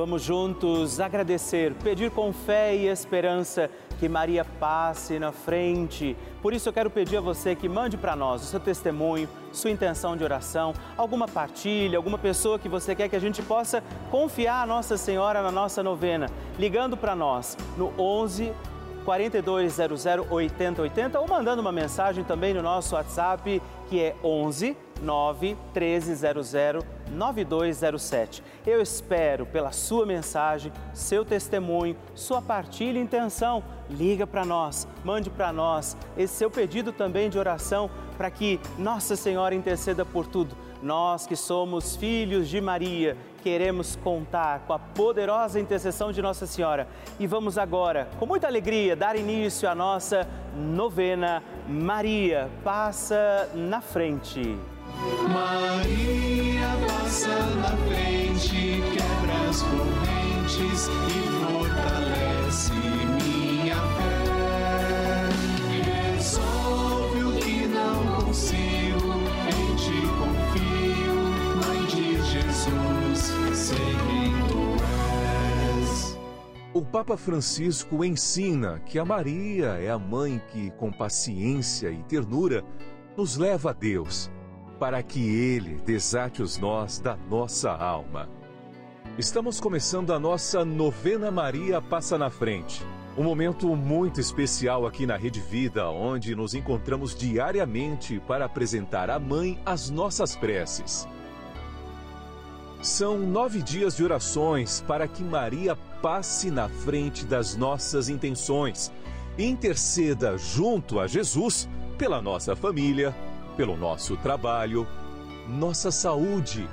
Vamos juntos agradecer, pedir com fé e esperança que Maria passe na frente. Por isso eu quero pedir a você que mande para nós o seu testemunho, sua intenção de oração, alguma partilha, alguma pessoa que você quer que a gente possa confiar a Nossa Senhora na nossa novena, ligando para nós no 11 4200 8080 ou mandando uma mensagem também no nosso WhatsApp que é 11 9 1300 9207. Eu espero pela sua mensagem, seu testemunho, sua partilha e intenção. Liga para nós, mande para nós esse seu pedido também de oração para que Nossa Senhora interceda por tudo. Nós que somos filhos de Maria, queremos contar com a poderosa intercessão de Nossa Senhora. E vamos agora, com muita alegria, dar início à nossa novena Maria Passa na Frente. Maria passa na frente, quebra as correntes e fortalece minha fé. Resolve o que não consigo, em ti confio, Mãe de Jesus, sei quem tu és. O Papa Francisco ensina que a Maria é a mãe que, com paciência e ternura, nos leva a Deus para que Ele desate os nós da nossa alma. Estamos começando a nossa novena Maria Passa na Frente. Um momento muito especial aqui na Rede Vida, onde nos encontramos diariamente para apresentar à Mãe as nossas preces. São nove dias de orações para que Maria passe na frente das nossas intenções e interceda junto a Jesus pela nossa família, pelo nosso trabalho, nossa saúde,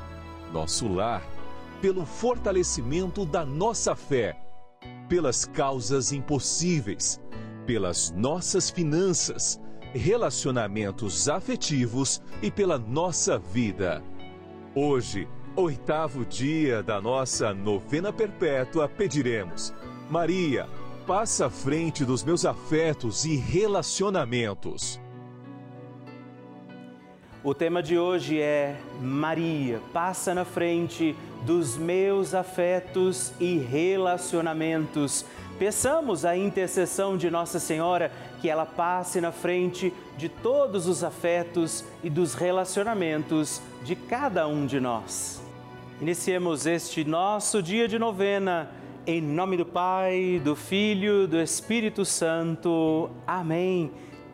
nosso lar, pelo fortalecimento da nossa fé, pelas causas impossíveis, pelas nossas finanças, relacionamentos afetivos e pela nossa vida. Hoje, oitavo dia da nossa novena perpétua, pediremos: Maria, passa à frente dos meus afetos e relacionamentos. O tema de hoje é Maria, passa na frente dos meus afetos e relacionamentos. Peçamos a intercessão de Nossa Senhora que ela passe na frente de todos os afetos e dos relacionamentos de cada um de nós. Iniciemos este nosso dia de novena. Em nome do Pai, do Filho, do Espírito Santo. Amém.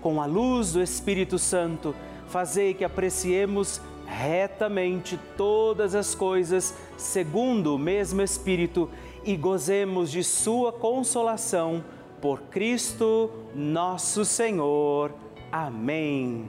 com a luz do Espírito Santo, fazei que apreciemos retamente todas as coisas segundo o mesmo Espírito e gozemos de Sua consolação por Cristo nosso Senhor. Amém.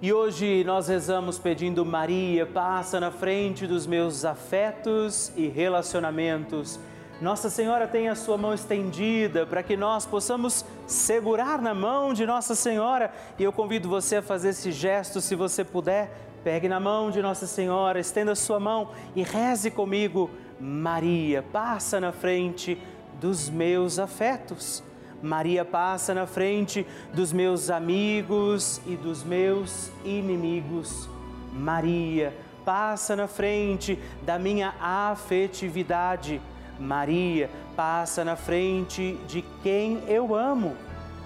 E hoje nós rezamos pedindo Maria, passa na frente dos meus afetos e relacionamentos nossa Senhora tem a sua mão estendida para que nós possamos segurar na mão de Nossa Senhora. E eu convido você a fazer esse gesto, se você puder. Pegue na mão de Nossa Senhora, estenda a sua mão e reze comigo. Maria, passa na frente dos meus afetos. Maria passa na frente dos meus amigos e dos meus inimigos. Maria passa na frente da minha afetividade. Maria passa na frente de quem eu amo.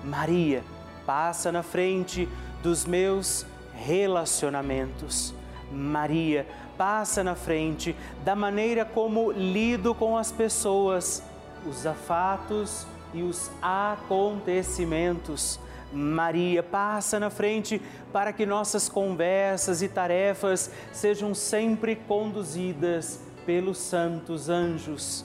Maria passa na frente dos meus relacionamentos. Maria passa na frente da maneira como lido com as pessoas. os afatos e os acontecimentos. Maria, passa na frente para que nossas conversas e tarefas sejam sempre conduzidas pelos santos anjos.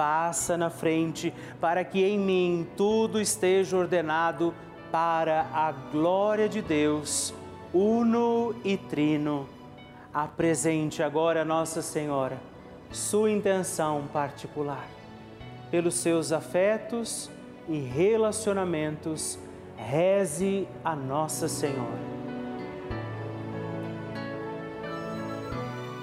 passa na frente para que em mim tudo esteja ordenado para a glória de Deus, uno e trino. Apresente agora, Nossa Senhora, sua intenção particular. Pelos seus afetos, e relacionamentos, reze a Nossa Senhora.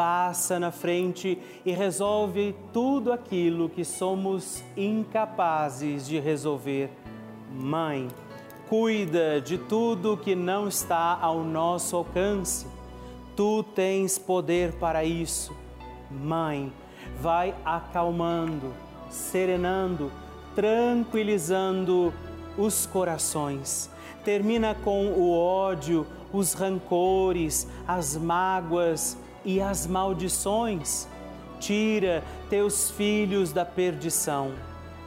passa na frente e resolve tudo aquilo que somos incapazes de resolver. Mãe, cuida de tudo que não está ao nosso alcance. Tu tens poder para isso. Mãe, vai acalmando, serenando, tranquilizando os corações termina com o ódio, os rancores, as mágoas e as maldições. Tira teus filhos da perdição.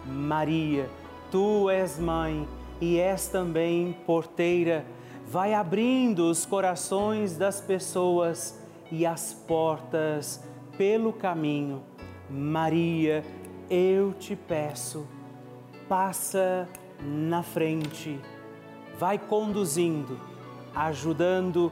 Maria, tu és mãe e és também porteira. Vai abrindo os corações das pessoas e as portas pelo caminho. Maria, eu te peço, passa na frente vai conduzindo, ajudando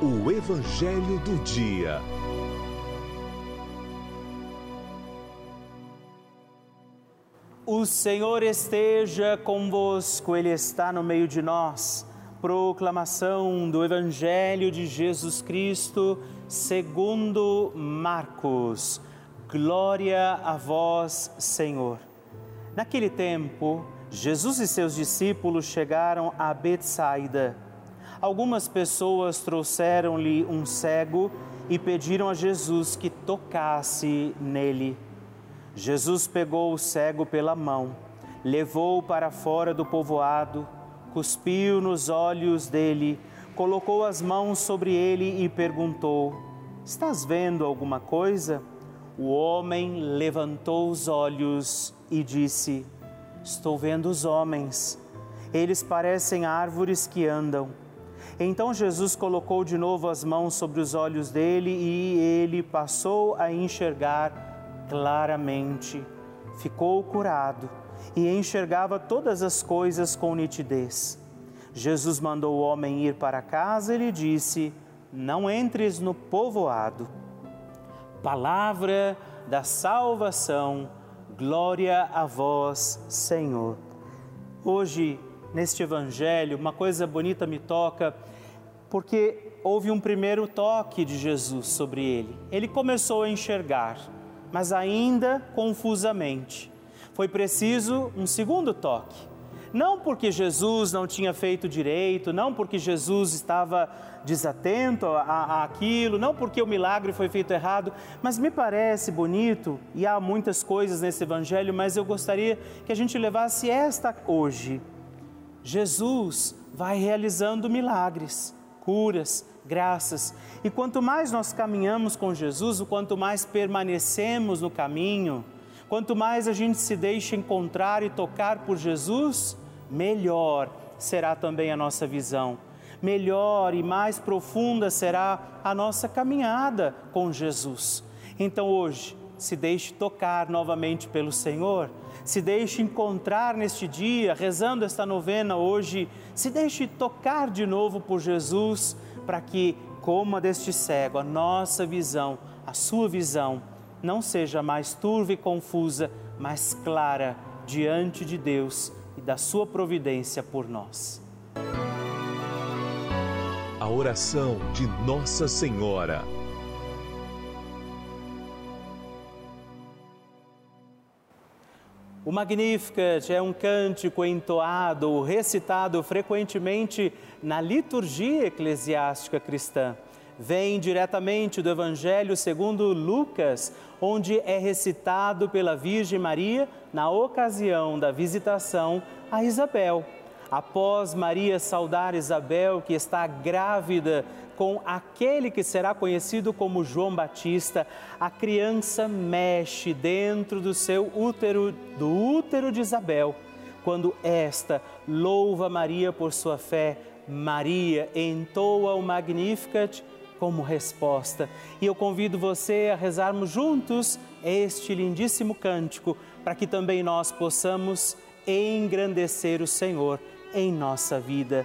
O Evangelho do Dia. O Senhor esteja convosco, Ele está no meio de nós. Proclamação do Evangelho de Jesus Cristo, segundo Marcos. Glória a vós, Senhor. Naquele tempo, Jesus e seus discípulos chegaram a Betsaida algumas pessoas trouxeram-lhe um cego e pediram a Jesus que tocasse nele. Jesus pegou o cego pela mão, levou-o para fora do povoado, cuspiu nos olhos dele, colocou as mãos sobre ele e perguntou: Estás vendo alguma coisa? O homem levantou os olhos e disse: Estou vendo os homens. Eles parecem árvores que andam. Então Jesus colocou de novo as mãos sobre os olhos dele e ele passou a enxergar claramente. Ficou curado e enxergava todas as coisas com nitidez. Jesus mandou o homem ir para casa e lhe disse: Não entres no povoado. Palavra da salvação, glória a vós, Senhor. Hoje, neste evangelho, uma coisa bonita me toca porque houve um primeiro toque de Jesus sobre ele. Ele começou a enxergar, mas ainda confusamente. Foi preciso um segundo toque. Não porque Jesus não tinha feito direito, não porque Jesus estava desatento a, aquilo, não porque o milagre foi feito errado, mas me parece bonito, e há muitas coisas nesse evangelho, mas eu gostaria que a gente levasse esta hoje. Jesus vai realizando milagres curas, graças. E quanto mais nós caminhamos com Jesus, o quanto mais permanecemos no caminho, quanto mais a gente se deixa encontrar e tocar por Jesus, melhor será também a nossa visão. Melhor e mais profunda será a nossa caminhada com Jesus. Então hoje, se deixe tocar novamente pelo Senhor, se deixe encontrar neste dia, rezando esta novena hoje, se deixe tocar de novo por Jesus, para que, como a deste cego, a nossa visão, a sua visão, não seja mais turva e confusa, mas clara diante de Deus e da sua providência por nós. A oração de Nossa Senhora. O Magnificat é um cântico entoado, recitado frequentemente na liturgia eclesiástica cristã. Vem diretamente do Evangelho segundo Lucas, onde é recitado pela Virgem Maria na ocasião da visitação a Isabel. Após Maria saudar Isabel, que está grávida com aquele que será conhecido como João Batista, a criança mexe dentro do seu útero, do útero de Isabel. Quando esta louva Maria por sua fé, Maria entoa o Magnificat como resposta. E eu convido você a rezarmos juntos este lindíssimo cântico, para que também nós possamos engrandecer o Senhor em nossa vida.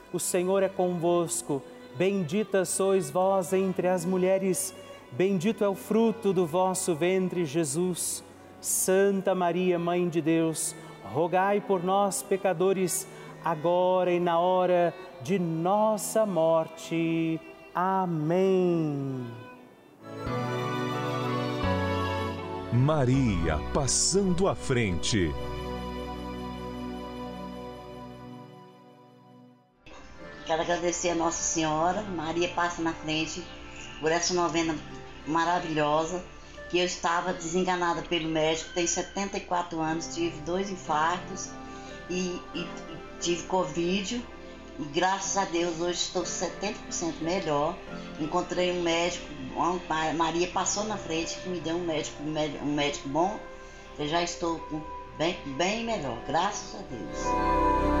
o Senhor é convosco. Bendita sois vós entre as mulheres, bendito é o fruto do vosso ventre, Jesus. Santa Maria, Mãe de Deus, rogai por nós, pecadores, agora e na hora de nossa morte. Amém. Maria passando à frente. Quero agradecer a Nossa Senhora, Maria passa na frente, por essa novena maravilhosa, que eu estava desenganada pelo médico, tenho 74 anos, tive dois infartos e, e, e tive Covid E graças a Deus hoje estou 70% melhor. Encontrei um médico, Maria passou na frente que me deu um médico, um médico bom. Eu já estou bem, bem melhor, graças a Deus.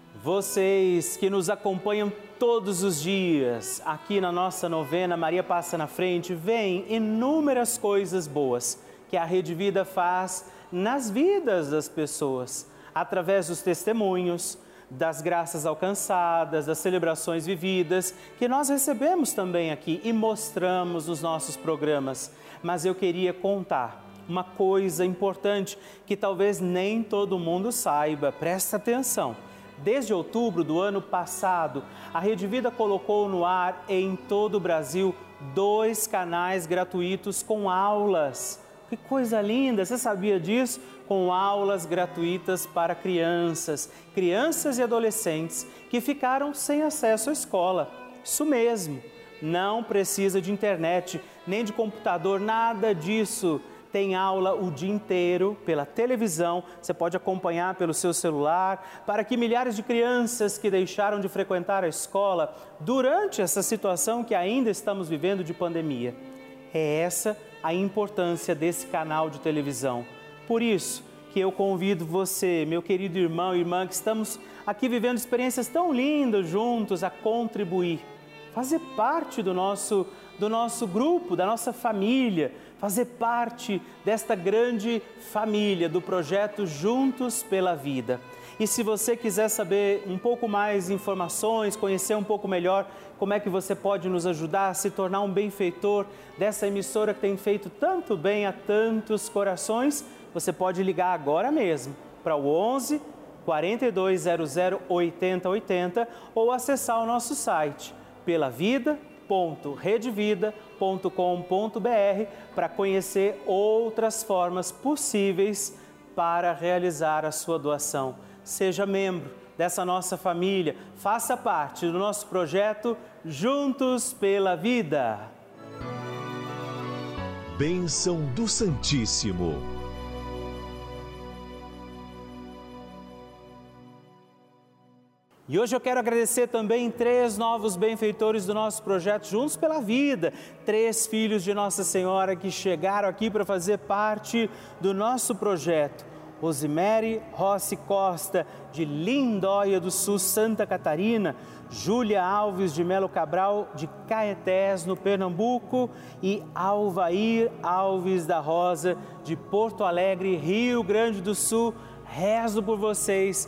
Vocês que nos acompanham todos os dias aqui na nossa novena Maria Passa na Frente, veem inúmeras coisas boas que a Rede Vida faz nas vidas das pessoas, através dos testemunhos, das graças alcançadas, das celebrações vividas, que nós recebemos também aqui e mostramos nos nossos programas. Mas eu queria contar uma coisa importante que talvez nem todo mundo saiba, presta atenção Desde outubro do ano passado, a Rede Vida colocou no ar em todo o Brasil dois canais gratuitos com aulas. Que coisa linda! Você sabia disso? Com aulas gratuitas para crianças, crianças e adolescentes que ficaram sem acesso à escola. Isso mesmo, não precisa de internet, nem de computador, nada disso tem aula o dia inteiro pela televisão, você pode acompanhar pelo seu celular, para que milhares de crianças que deixaram de frequentar a escola durante essa situação que ainda estamos vivendo de pandemia. É essa a importância desse canal de televisão. Por isso que eu convido você, meu querido irmão e irmã, que estamos aqui vivendo experiências tão lindas juntos, a contribuir, fazer parte do nosso do nosso grupo, da nossa família, fazer parte desta grande família do projeto Juntos pela Vida. E se você quiser saber um pouco mais informações, conhecer um pouco melhor como é que você pode nos ajudar a se tornar um benfeitor dessa emissora que tem feito tanto bem a tantos corações, você pode ligar agora mesmo para o 11 4200 8080 ou acessar o nosso site pela vida www.redevida.com.br para conhecer outras formas possíveis para realizar a sua doação. Seja membro dessa nossa família, faça parte do nosso projeto Juntos pela Vida. Bênção do Santíssimo. E hoje eu quero agradecer também três novos benfeitores do nosso projeto Juntos pela Vida, três filhos de Nossa Senhora que chegaram aqui para fazer parte do nosso projeto. Rosemary Rossi Costa, de Lindóia do Sul, Santa Catarina, Júlia Alves de Melo Cabral, de Caetés, no Pernambuco, e Alvair Alves da Rosa, de Porto Alegre, Rio Grande do Sul. Rezo por vocês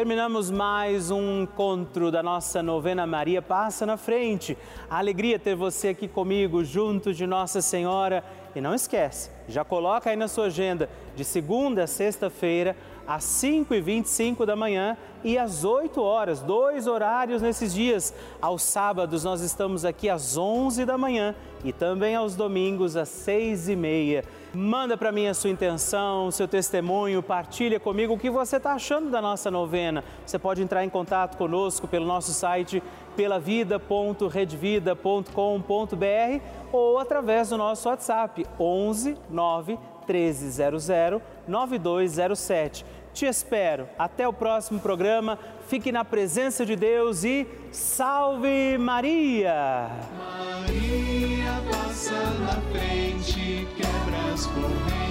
Terminamos mais um encontro da nossa novena Maria Passa na Frente. A alegria ter você aqui comigo, junto de Nossa Senhora. E não esquece, já coloca aí na sua agenda, de segunda a sexta-feira, às 5h25 da manhã e às 8 horas, dois horários nesses dias. Aos sábados nós estamos aqui às 11 da manhã e também aos domingos às 6 e meia. Manda para mim a sua intenção, seu testemunho, partilha comigo o que você está achando da nossa novena. Você pode entrar em contato conosco pelo nosso site pelavida.redvida.com.br ou através do nosso WhatsApp 11 9 1300 9207. Te espero. Até o próximo programa. Fique na presença de Deus e salve Maria! Maria passa na frente, quebra as correntes